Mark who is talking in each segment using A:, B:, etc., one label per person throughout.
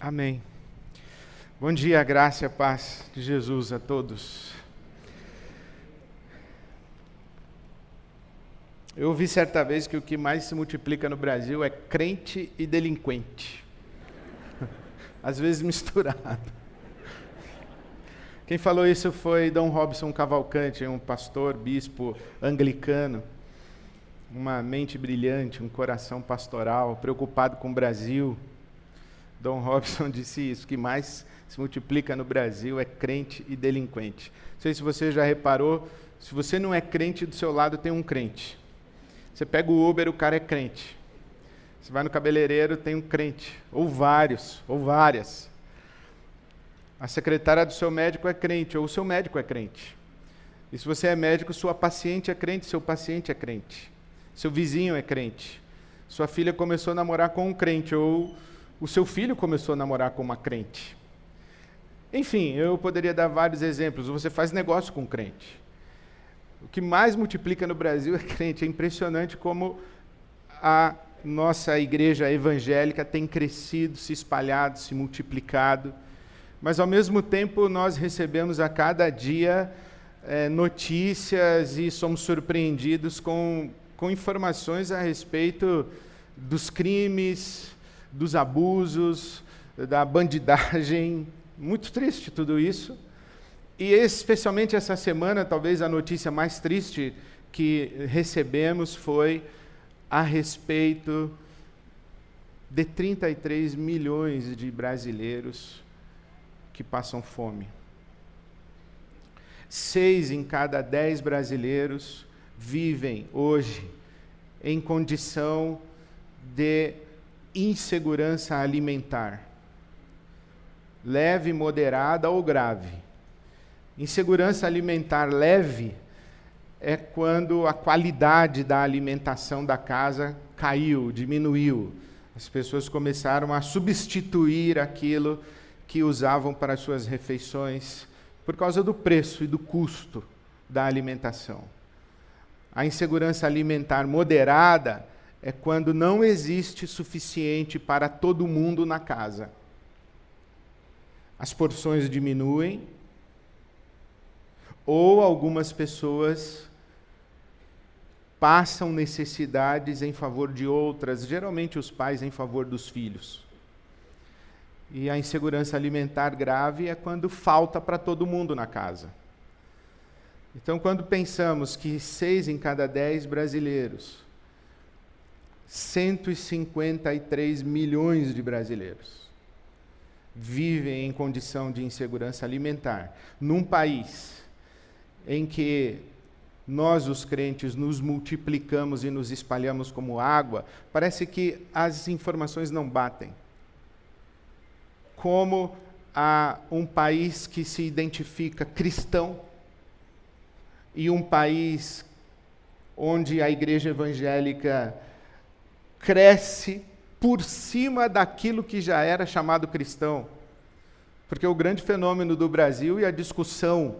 A: Amém. Bom dia, graça e paz de Jesus a todos. Eu ouvi certa vez que o que mais se multiplica no Brasil é crente e delinquente. Às vezes misturado. Quem falou isso foi Dom Robson Cavalcante, um pastor, bispo anglicano. Uma mente brilhante, um coração pastoral, preocupado com o Brasil Dom Robson disse isso, que mais se multiplica no Brasil é crente e delinquente. Não sei se você já reparou, se você não é crente, do seu lado tem um crente. Você pega o Uber, o cara é crente. Você vai no cabeleireiro, tem um crente, ou vários, ou várias. A secretária do seu médico é crente, ou o seu médico é crente. E se você é médico, sua paciente é crente, seu paciente é crente. Seu vizinho é crente. Sua filha começou a namorar com um crente, ou o seu filho começou a namorar com uma crente. Enfim, eu poderia dar vários exemplos. Você faz negócio com crente. O que mais multiplica no Brasil é crente. É impressionante como a nossa igreja evangélica tem crescido, se espalhado, se multiplicado. Mas, ao mesmo tempo, nós recebemos a cada dia é, notícias e somos surpreendidos com, com informações a respeito dos crimes, dos abusos, da bandidagem. Muito triste tudo isso. E especialmente essa semana, talvez a notícia mais triste que recebemos foi a respeito de 33 milhões de brasileiros que passam fome. Seis em cada dez brasileiros vivem hoje em condição de insegurança alimentar. Leve, moderada ou grave. Insegurança alimentar leve é quando a qualidade da alimentação da casa caiu, diminuiu. As pessoas começaram a substituir aquilo que usavam para as suas refeições por causa do preço e do custo da alimentação. A insegurança alimentar moderada é quando não existe suficiente para todo mundo na casa. As porções diminuem, ou algumas pessoas passam necessidades em favor de outras, geralmente os pais em favor dos filhos. E a insegurança alimentar grave é quando falta para todo mundo na casa. Então, quando pensamos que seis em cada dez brasileiros 153 milhões de brasileiros vivem em condição de insegurança alimentar. Num país em que nós, os crentes, nos multiplicamos e nos espalhamos como água, parece que as informações não batem. Como a um país que se identifica cristão e um país onde a igreja evangélica cresce por cima daquilo que já era chamado cristão. Porque o grande fenômeno do Brasil e a discussão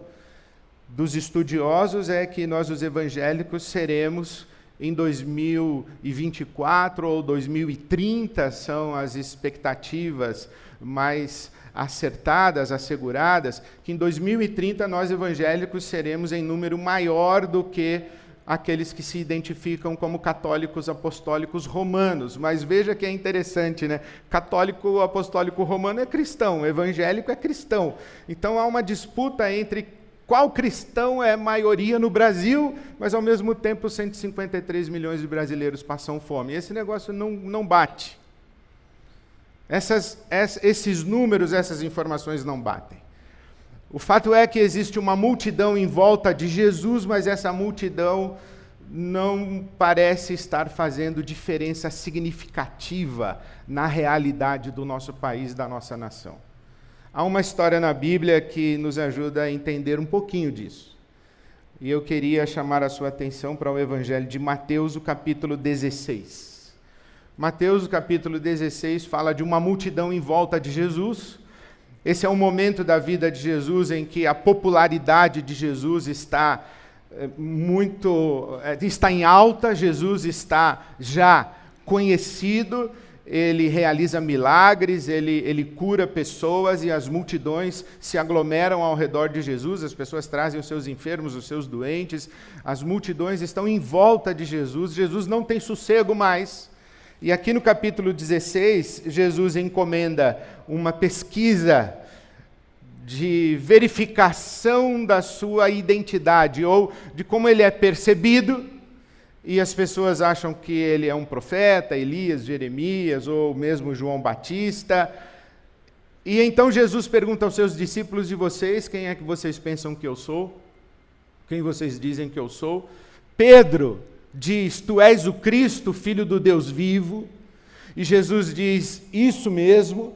A: dos estudiosos é que nós, os evangélicos, seremos em 2024 ou 2030, são as expectativas mais acertadas, asseguradas, que em 2030 nós evangélicos seremos em número maior do que aqueles que se identificam como católicos apostólicos romanos. Mas veja que é interessante, né? Católico apostólico romano é cristão, evangélico é cristão. Então há uma disputa entre qual cristão é maioria no Brasil, mas ao mesmo tempo 153 milhões de brasileiros passam fome. Esse negócio não, não bate. Essas, esses números, essas informações não batem. O fato é que existe uma multidão em volta de Jesus, mas essa multidão não parece estar fazendo diferença significativa na realidade do nosso país, da nossa nação. Há uma história na Bíblia que nos ajuda a entender um pouquinho disso. E eu queria chamar a sua atenção para o Evangelho de Mateus, o capítulo 16. Mateus, o capítulo 16, fala de uma multidão em volta de Jesus esse é um momento da vida de Jesus em que a popularidade de Jesus está eh, muito eh, está em alta, Jesus está já conhecido. Ele realiza milagres, ele, ele cura pessoas e as multidões se aglomeram ao redor de Jesus, as pessoas trazem os seus enfermos, os seus doentes, as multidões estão em volta de Jesus, Jesus não tem sossego mais. E aqui no capítulo 16, Jesus encomenda uma pesquisa de verificação da sua identidade ou de como ele é percebido e as pessoas acham que ele é um profeta, Elias, Jeremias ou mesmo João Batista. E então Jesus pergunta aos seus discípulos de vocês: quem é que vocês pensam que eu sou? Quem vocês dizem que eu sou? Pedro diz: Tu és o Cristo, filho do Deus vivo. E Jesus diz: Isso mesmo,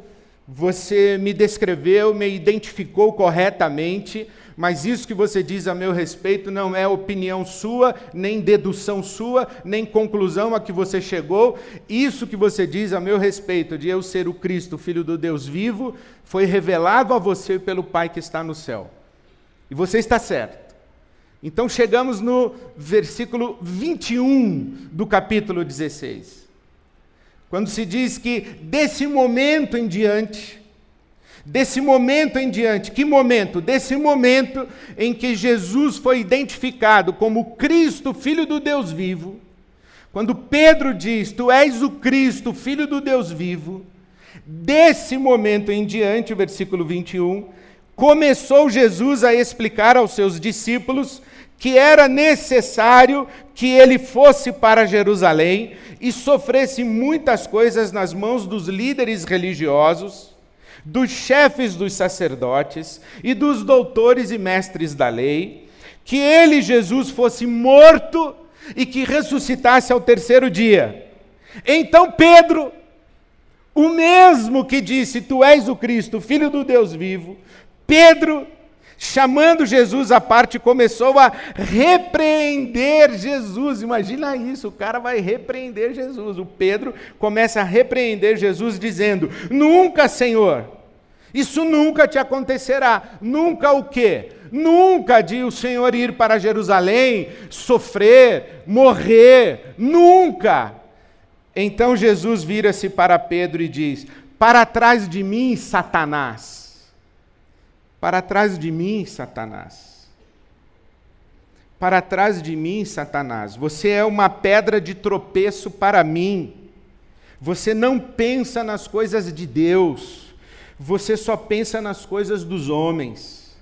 A: você me descreveu, me identificou corretamente mas isso que você diz a meu respeito não é opinião sua, nem dedução sua, nem conclusão a que você chegou. Isso que você diz a meu respeito, de eu ser o Cristo, filho do Deus vivo, foi revelado a você pelo Pai que está no céu. E você está certo. Então chegamos no versículo 21 do capítulo 16. Quando se diz que desse momento em diante, Desse momento em diante, que momento? Desse momento em que Jesus foi identificado como Cristo, Filho do Deus vivo, quando Pedro diz: Tu és o Cristo, Filho do Deus vivo, desse momento em diante, o versículo 21, começou Jesus a explicar aos seus discípulos que era necessário que ele fosse para Jerusalém e sofresse muitas coisas nas mãos dos líderes religiosos dos chefes dos sacerdotes e dos doutores e mestres da lei, que ele, Jesus, fosse morto e que ressuscitasse ao terceiro dia. Então Pedro, o mesmo que disse: Tu és o Cristo, filho do Deus vivo, Pedro, chamando Jesus à parte, começou a repreender Jesus. Imagina isso, o cara vai repreender Jesus. O Pedro começa a repreender Jesus, dizendo: Nunca, Senhor, isso nunca te acontecerá. Nunca o quê? Nunca de o Senhor ir para Jerusalém, sofrer, morrer. Nunca. Então Jesus vira-se para Pedro e diz: Para trás de mim, Satanás. Para trás de mim, Satanás. Para trás de mim, Satanás. Você é uma pedra de tropeço para mim. Você não pensa nas coisas de Deus você só pensa nas coisas dos homens.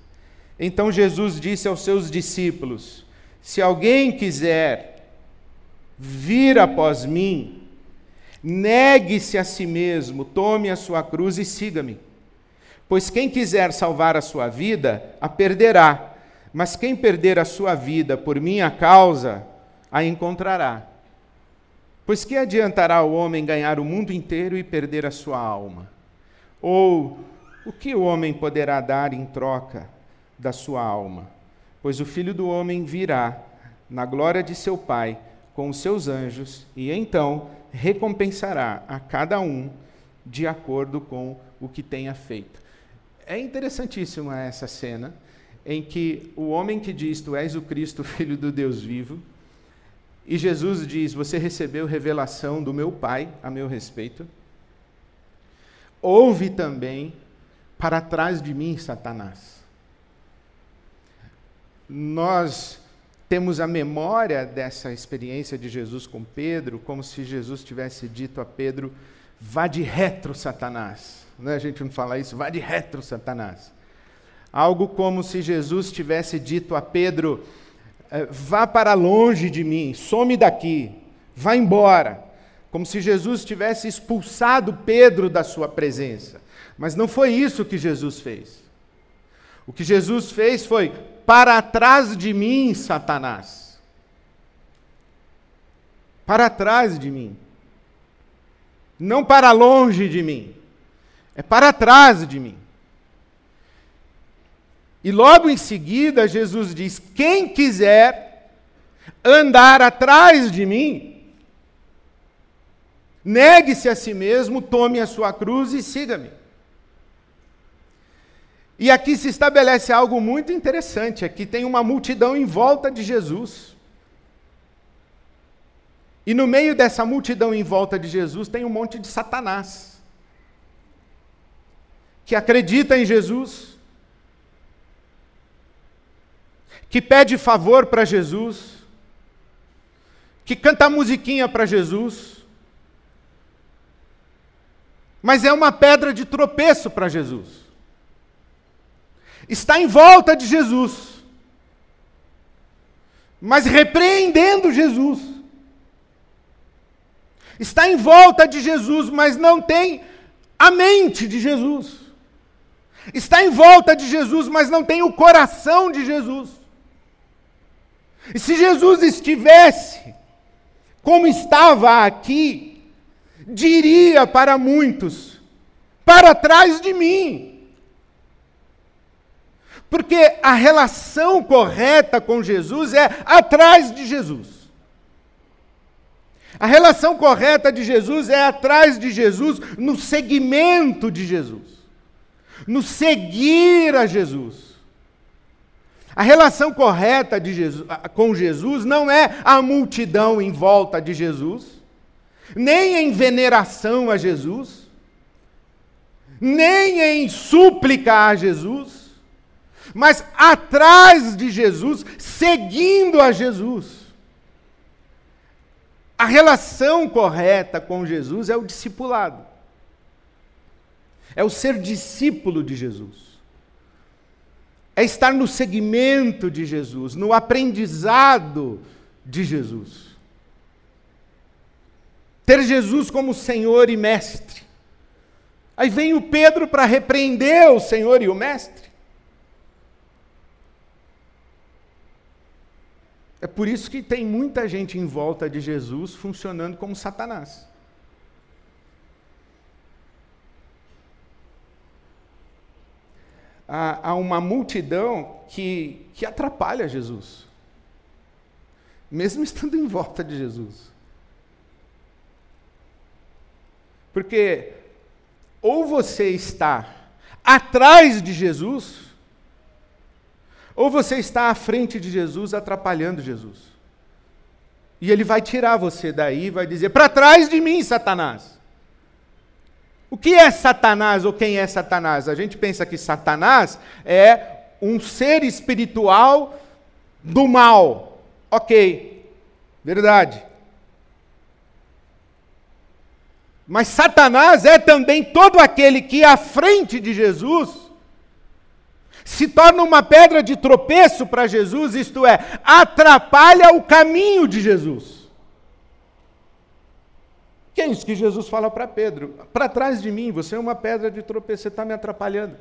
A: Então Jesus disse aos seus discípulos: Se alguém quiser vir após mim, negue-se a si mesmo, tome a sua cruz e siga-me. Pois quem quiser salvar a sua vida, a perderá, mas quem perder a sua vida por minha causa, a encontrará. Pois que adiantará o homem ganhar o mundo inteiro e perder a sua alma? Ou o que o homem poderá dar em troca da sua alma? Pois o filho do homem virá na glória de seu Pai com os seus anjos e então recompensará a cada um de acordo com o que tenha feito. É interessantíssima essa cena em que o homem que diz: Tu és o Cristo, filho do Deus vivo, e Jesus diz: Você recebeu revelação do meu Pai a meu respeito. Ouve também para trás de mim, Satanás. Nós temos a memória dessa experiência de Jesus com Pedro, como se Jesus tivesse dito a Pedro: vá de retro, Satanás. Não é a gente não fala isso? Vá de retro, Satanás. Algo como se Jesus tivesse dito a Pedro: eh, vá para longe de mim, some daqui, vá embora como se Jesus tivesse expulsado Pedro da sua presença. Mas não foi isso que Jesus fez. O que Jesus fez foi: para trás de mim, Satanás. Para trás de mim. Não para longe de mim. É para trás de mim. E logo em seguida, Jesus diz: quem quiser andar atrás de mim, Negue-se a si mesmo, tome a sua cruz e siga-me. E aqui se estabelece algo muito interessante: aqui tem uma multidão em volta de Jesus. E no meio dessa multidão em volta de Jesus tem um monte de Satanás, que acredita em Jesus, que pede favor para Jesus, que canta musiquinha para Jesus, mas é uma pedra de tropeço para Jesus. Está em volta de Jesus, mas repreendendo Jesus. Está em volta de Jesus, mas não tem a mente de Jesus. Está em volta de Jesus, mas não tem o coração de Jesus. E se Jesus estivesse como estava aqui, diria para muitos: para trás de mim. Porque a relação correta com Jesus é atrás de Jesus. A relação correta de Jesus é atrás de Jesus, no seguimento de Jesus, no seguir a Jesus. A relação correta de Jesus, com Jesus não é a multidão em volta de Jesus, nem em veneração a Jesus, nem em súplica a Jesus, mas atrás de Jesus, seguindo a Jesus. A relação correta com Jesus é o discipulado, é o ser discípulo de Jesus, é estar no seguimento de Jesus, no aprendizado de Jesus ter Jesus como Senhor e Mestre. Aí vem o Pedro para repreender o Senhor e o Mestre. É por isso que tem muita gente em volta de Jesus funcionando como Satanás. Há, uma multidão que, que atrapalha Jesus, mesmo estando em volta de Jesus. Porque ou você está atrás de Jesus, ou você está à frente de Jesus atrapalhando Jesus. E ele vai tirar você daí vai dizer: para trás de mim, Satanás. O que é Satanás ou quem é Satanás? A gente pensa que Satanás é um ser espiritual do mal. Ok, verdade. Mas Satanás é também todo aquele que, à frente de Jesus, se torna uma pedra de tropeço para Jesus, isto é, atrapalha o caminho de Jesus. Que é isso que Jesus fala para Pedro: para trás de mim, você é uma pedra de tropeço, você está me atrapalhando.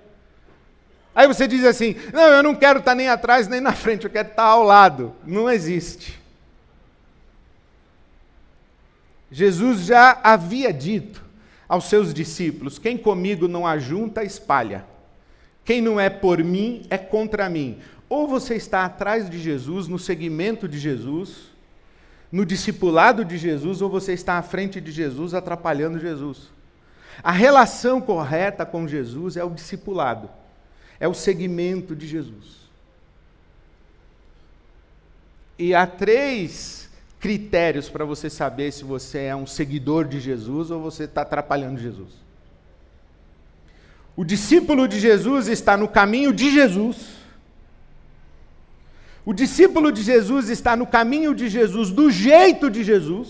A: Aí você diz assim: não, eu não quero estar tá nem atrás nem na frente, eu quero estar tá ao lado. Não existe. Jesus já havia dito aos seus discípulos: quem comigo não ajunta, espalha. Quem não é por mim, é contra mim. Ou você está atrás de Jesus, no seguimento de Jesus, no discipulado de Jesus, ou você está à frente de Jesus, atrapalhando Jesus. A relação correta com Jesus é o discipulado, é o seguimento de Jesus. E há três critérios para você saber se você é um seguidor de Jesus ou você está atrapalhando Jesus. O discípulo de Jesus está no caminho de Jesus. O discípulo de Jesus está no caminho de Jesus, do jeito de Jesus.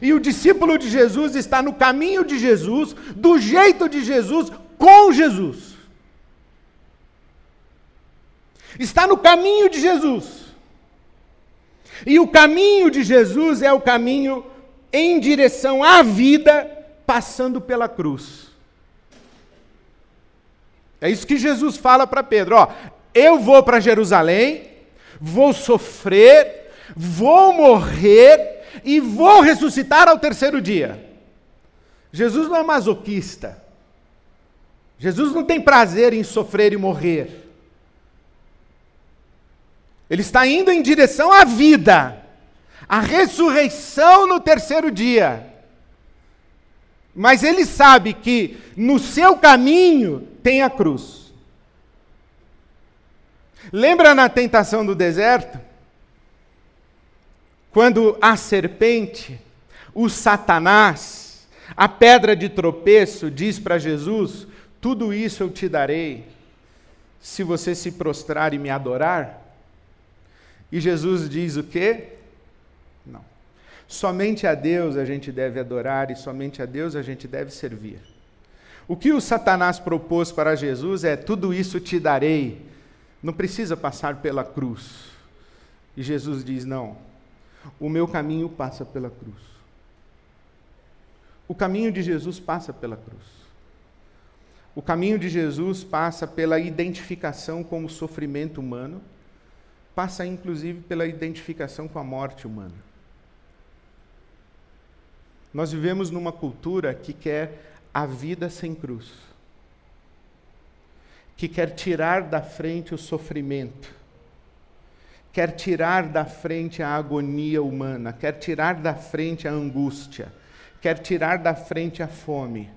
A: E o discípulo de Jesus está no caminho de Jesus, do jeito de Jesus, com Jesus. Está no caminho de Jesus. E o caminho de Jesus é o caminho em direção à vida, passando pela cruz. É isso que Jesus fala para Pedro: ó, eu vou para Jerusalém, vou sofrer, vou morrer e vou ressuscitar ao terceiro dia. Jesus não é masoquista. Jesus não tem prazer em sofrer e morrer. Ele está indo em direção à vida, à ressurreição no terceiro dia. Mas ele sabe que no seu caminho tem a cruz. Lembra na tentação do deserto? quando a serpente, o Satanás, a pedra de tropeço, diz para Jesus: Tudo isso eu te darei se você se prostrar e me adorar? E Jesus diz o quê? Somente a Deus a gente deve adorar e somente a Deus a gente deve servir. O que o Satanás propôs para Jesus é: tudo isso te darei, não precisa passar pela cruz. E Jesus diz: não, o meu caminho passa pela cruz. O caminho de Jesus passa pela cruz. O caminho de Jesus passa pela identificação com o sofrimento humano, passa inclusive pela identificação com a morte humana. Nós vivemos numa cultura que quer a vida sem cruz, que quer tirar da frente o sofrimento, quer tirar da frente a agonia humana, quer tirar da frente a angústia, quer tirar da frente a fome.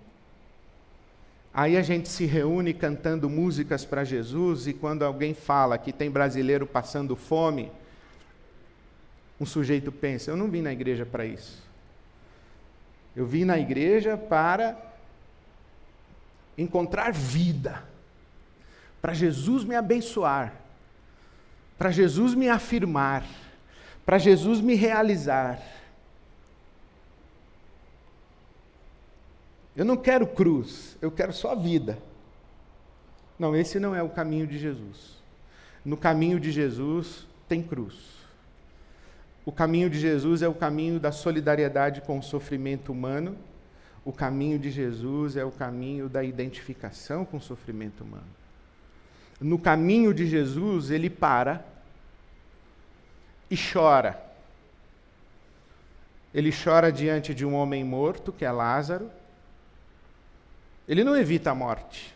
A: Aí a gente se reúne cantando músicas para Jesus e quando alguém fala que tem brasileiro passando fome, um sujeito pensa: eu não vim na igreja para isso. Eu vim na igreja para encontrar vida, para Jesus me abençoar, para Jesus me afirmar, para Jesus me realizar. Eu não quero cruz, eu quero só vida. Não, esse não é o caminho de Jesus. No caminho de Jesus tem cruz. O caminho de Jesus é o caminho da solidariedade com o sofrimento humano. O caminho de Jesus é o caminho da identificação com o sofrimento humano. No caminho de Jesus, ele para e chora. Ele chora diante de um homem morto, que é Lázaro ele não evita a morte.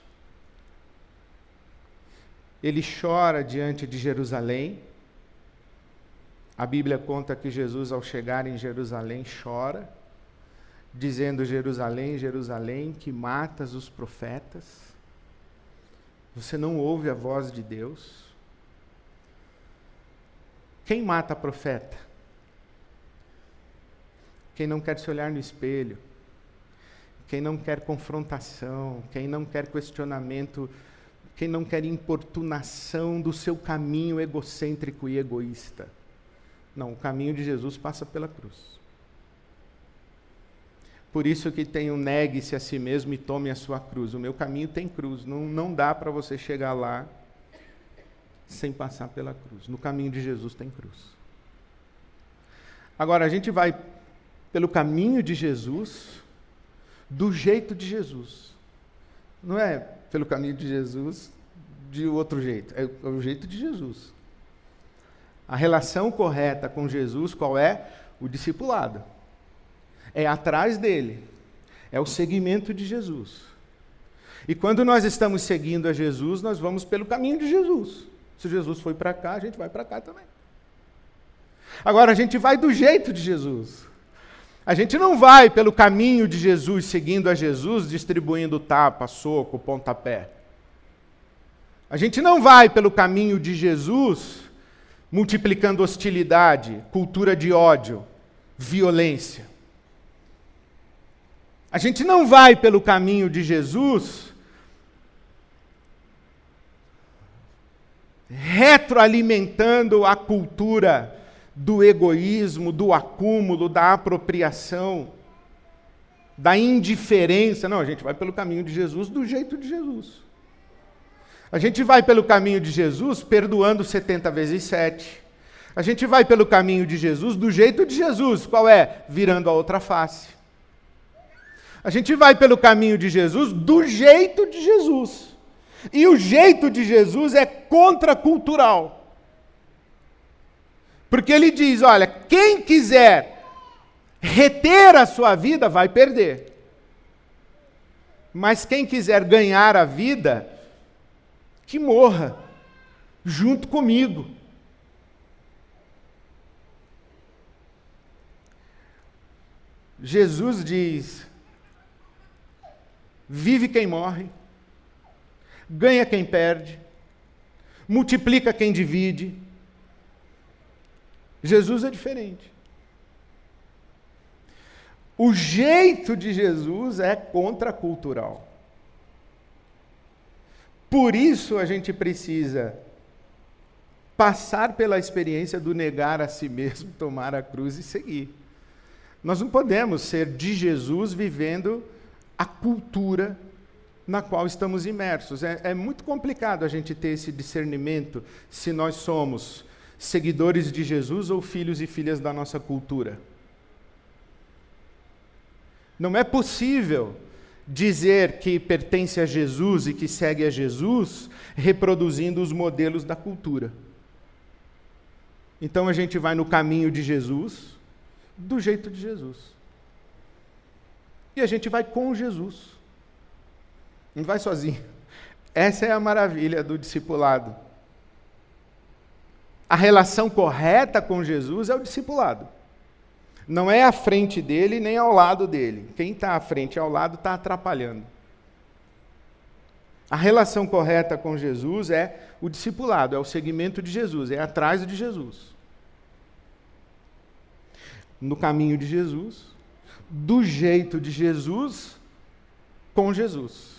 A: Ele chora diante de Jerusalém. A Bíblia conta que Jesus, ao chegar em Jerusalém, chora, dizendo: Jerusalém, Jerusalém, que matas os profetas. Você não ouve a voz de Deus. Quem mata profeta? Quem não quer se olhar no espelho quem não quer confrontação, quem não quer questionamento, quem não quer importunação do seu caminho egocêntrico e egoísta. Não, o caminho de Jesus passa pela cruz. Por isso que tem um negue-se a si mesmo e tome a sua cruz. O meu caminho tem cruz. Não, não dá para você chegar lá sem passar pela cruz. No caminho de Jesus tem cruz. Agora, a gente vai pelo caminho de Jesus, do jeito de Jesus. Não é pelo caminho de Jesus de outro jeito, é o jeito de Jesus. A relação correta com Jesus, qual é? O discipulado. É atrás dele. É o seguimento de Jesus. E quando nós estamos seguindo a Jesus, nós vamos pelo caminho de Jesus. Se Jesus foi para cá, a gente vai para cá também. Agora a gente vai do jeito de Jesus. A gente não vai pelo caminho de Jesus, seguindo a Jesus, distribuindo tapa, soco, pontapé. A gente não vai pelo caminho de Jesus, multiplicando hostilidade, cultura de ódio, violência. A gente não vai pelo caminho de Jesus retroalimentando a cultura do egoísmo, do acúmulo, da apropriação, da indiferença. Não, a gente vai pelo caminho de Jesus do jeito de Jesus. A gente vai pelo caminho de Jesus perdoando 70 vezes 7. A gente vai pelo caminho de Jesus do jeito de Jesus. Qual é? Virando a outra face. A gente vai pelo caminho de Jesus do jeito de Jesus. E o jeito de Jesus é contracultural. Porque ele diz: olha, quem quiser reter a sua vida vai perder. Mas quem quiser ganhar a vida, que morra junto comigo. Jesus diz: vive quem morre, ganha quem perde, multiplica quem divide, Jesus é diferente. O jeito de Jesus é contracultural. Por isso a gente precisa passar pela experiência do negar a si mesmo, tomar a cruz e seguir. Nós não podemos ser de Jesus vivendo a cultura na qual estamos imersos. É, é, muito complicado a gente ter esse discernimento se nós somos seguidores de Jesus ou filhos e filhas da nossa cultura. Não é possível dizer que pertence a Jesus e que segue a Jesus reproduzindo os modelos da cultura. Então a gente vai no caminho de Jesus, do jeito de Jesus. E a gente vai com Jesus. Não vai sozinho. Essa é a maravilha do discipulado. A relação correta com Jesus é o discipulado. Não é à frente dele nem ao lado dele. Quem está à frente e ao lado está atrapalhando. A relação correta com Jesus é o discipulado, é o seguimento de Jesus, é atrás de Jesus. No caminho de Jesus, do jeito de Jesus, com Jesus.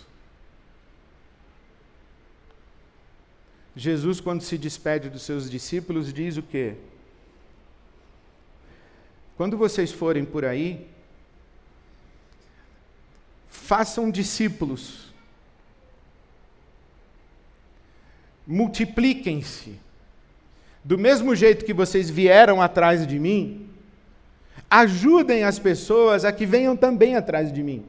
A: Jesus, quando se despede dos seus discípulos, diz o quê? Quando vocês forem por aí, façam discípulos, multipliquem-se. Do mesmo jeito que vocês vieram atrás de mim, ajudem as pessoas a que venham também atrás de mim.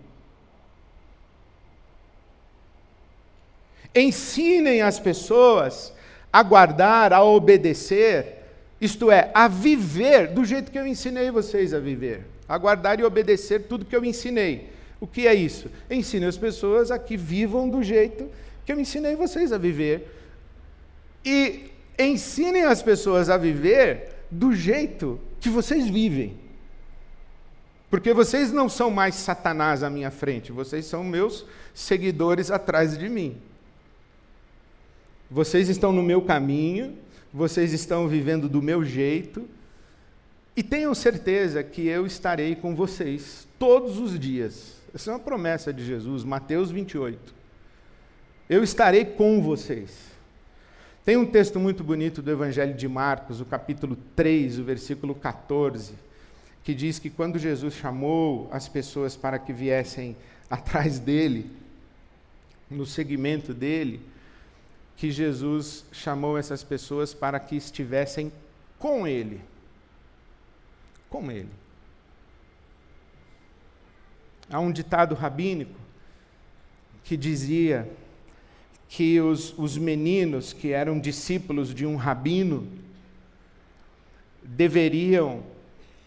A: Ensinem as pessoas a guardar, a obedecer, isto é, a viver do jeito que eu ensinei vocês a viver, a guardar e obedecer tudo que eu ensinei. O que é isso? Ensine as pessoas a que vivam do jeito que eu ensinei vocês a viver. E ensinem as pessoas a viver do jeito que vocês vivem. Porque vocês não são mais Satanás à minha frente, vocês são meus seguidores atrás de mim. Vocês estão no meu caminho, vocês estão vivendo do meu jeito, e tenham certeza que eu estarei com vocês todos os dias. Essa é uma promessa de Jesus, Mateus 28. Eu estarei com vocês. Tem um texto muito bonito do Evangelho de Marcos, o capítulo 3, o versículo 14, que diz que quando Jesus chamou as pessoas para que viessem atrás dele, no segmento dele, que Jesus chamou essas pessoas para que estivessem com Ele. Com Ele. Há um ditado rabínico que dizia que os, os meninos que eram discípulos de um rabino deveriam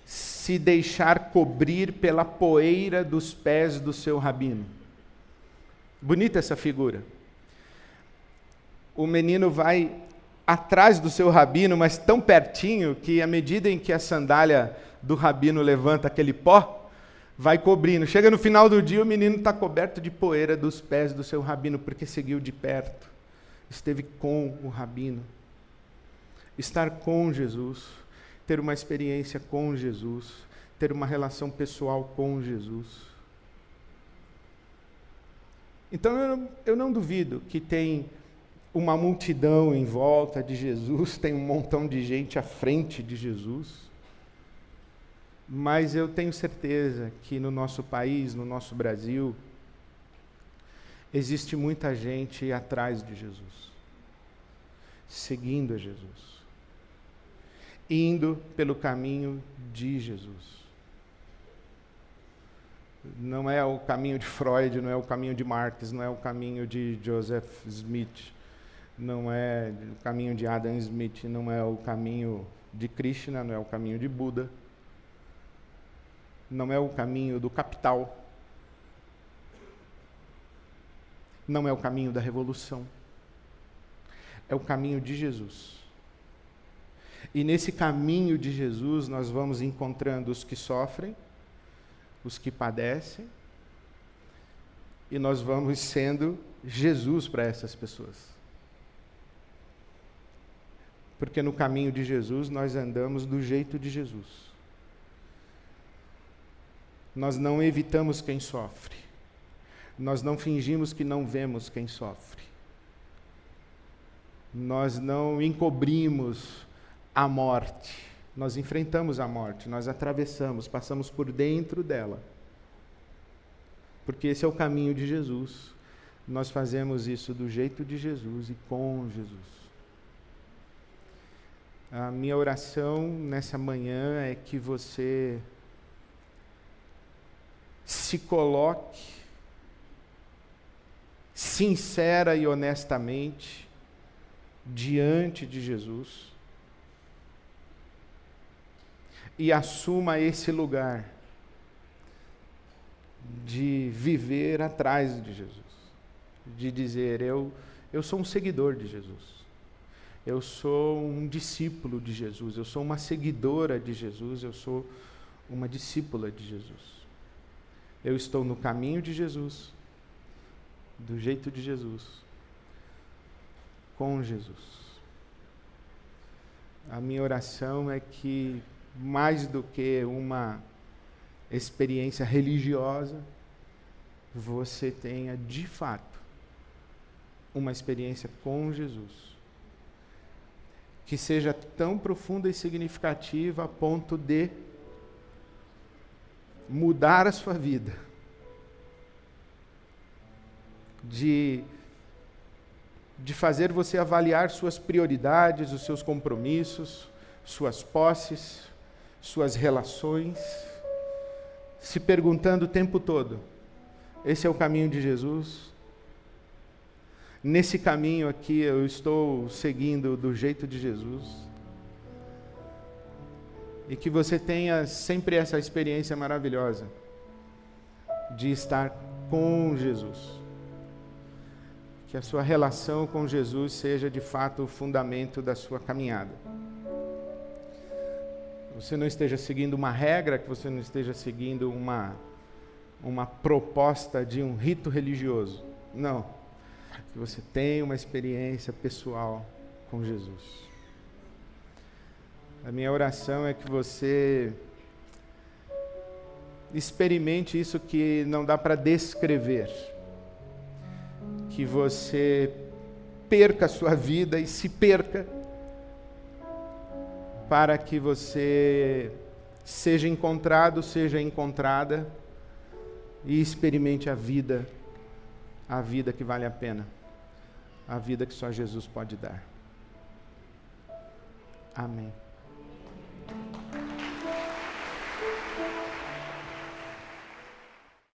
A: se deixar cobrir pela poeira dos pés do seu rabino. Bonita essa figura o menino vai atrás do seu rabino, mas tão pertinho que, à medida em que a sandália do rabino levanta aquele pó, vai cobrindo. Chega no final do dia, o menino está coberto de poeira dos pés do seu rabino, porque seguiu de perto, esteve com o rabino. Estar com Jesus, ter uma experiência com Jesus, ter uma relação pessoal com Jesus. Então eu, eu não duvido que tem uma multidão em volta de Jesus, tem um montão de gente à frente de Jesus. Mas eu tenho certeza que no nosso país, no nosso Brasil, existe muita gente atrás de Jesus, seguindo a Jesus, indo pelo caminho de Jesus. Não é o caminho de Freud, não é o caminho de Marx, não é o caminho de Joseph Smith não é o caminho de Adam Smith, não é o caminho de Krishna, não é o caminho de Buda, não é o caminho do capital, não é o caminho da revolução, é o caminho de Jesus. E nesse caminho de Jesus nós vamos encontrando os que sofrem, os que padecem, e nós vamos sendo Jesus para essas pessoas. Porque no caminho de Jesus nós andamos do jeito de Jesus. Nós não evitamos quem sofre. Nós não fingimos que não vemos quem sofre. Nós não encobrimos a morte. Nós enfrentamos a morte, nós atravessamos, passamos por dentro dela. Porque esse é o caminho de Jesus. Nós fazemos isso do jeito de Jesus e com Jesus. A minha oração nessa manhã é que você se coloque sincera e honestamente diante de Jesus e assuma esse lugar de viver atrás de Jesus, de dizer eu eu sou um seguidor de Jesus. Eu sou um discípulo de Jesus, eu sou uma seguidora de Jesus, eu sou uma discípula de Jesus. Eu estou no caminho de Jesus, do jeito de Jesus, com Jesus. A minha oração é que, mais do que uma experiência religiosa, você tenha de fato uma experiência com Jesus que seja tão profunda e significativa a ponto de mudar a sua vida, de, de fazer você avaliar suas prioridades, os seus compromissos, suas posses, suas relações, se perguntando o tempo todo: esse é o caminho de Jesus? Nesse caminho aqui eu estou seguindo do jeito de Jesus. E que você tenha sempre essa experiência maravilhosa de estar com Jesus. Que a sua relação com Jesus seja de fato o fundamento da sua caminhada. Você não esteja seguindo uma regra, que você não esteja seguindo uma, uma proposta de um rito religioso. Não que você tenha uma experiência pessoal com Jesus. A minha oração é que você experimente isso que não dá para descrever. Que você perca a sua vida e se perca para que você seja encontrado, seja encontrada e experimente a vida a vida que vale a pena, a vida que só Jesus pode dar. Amém.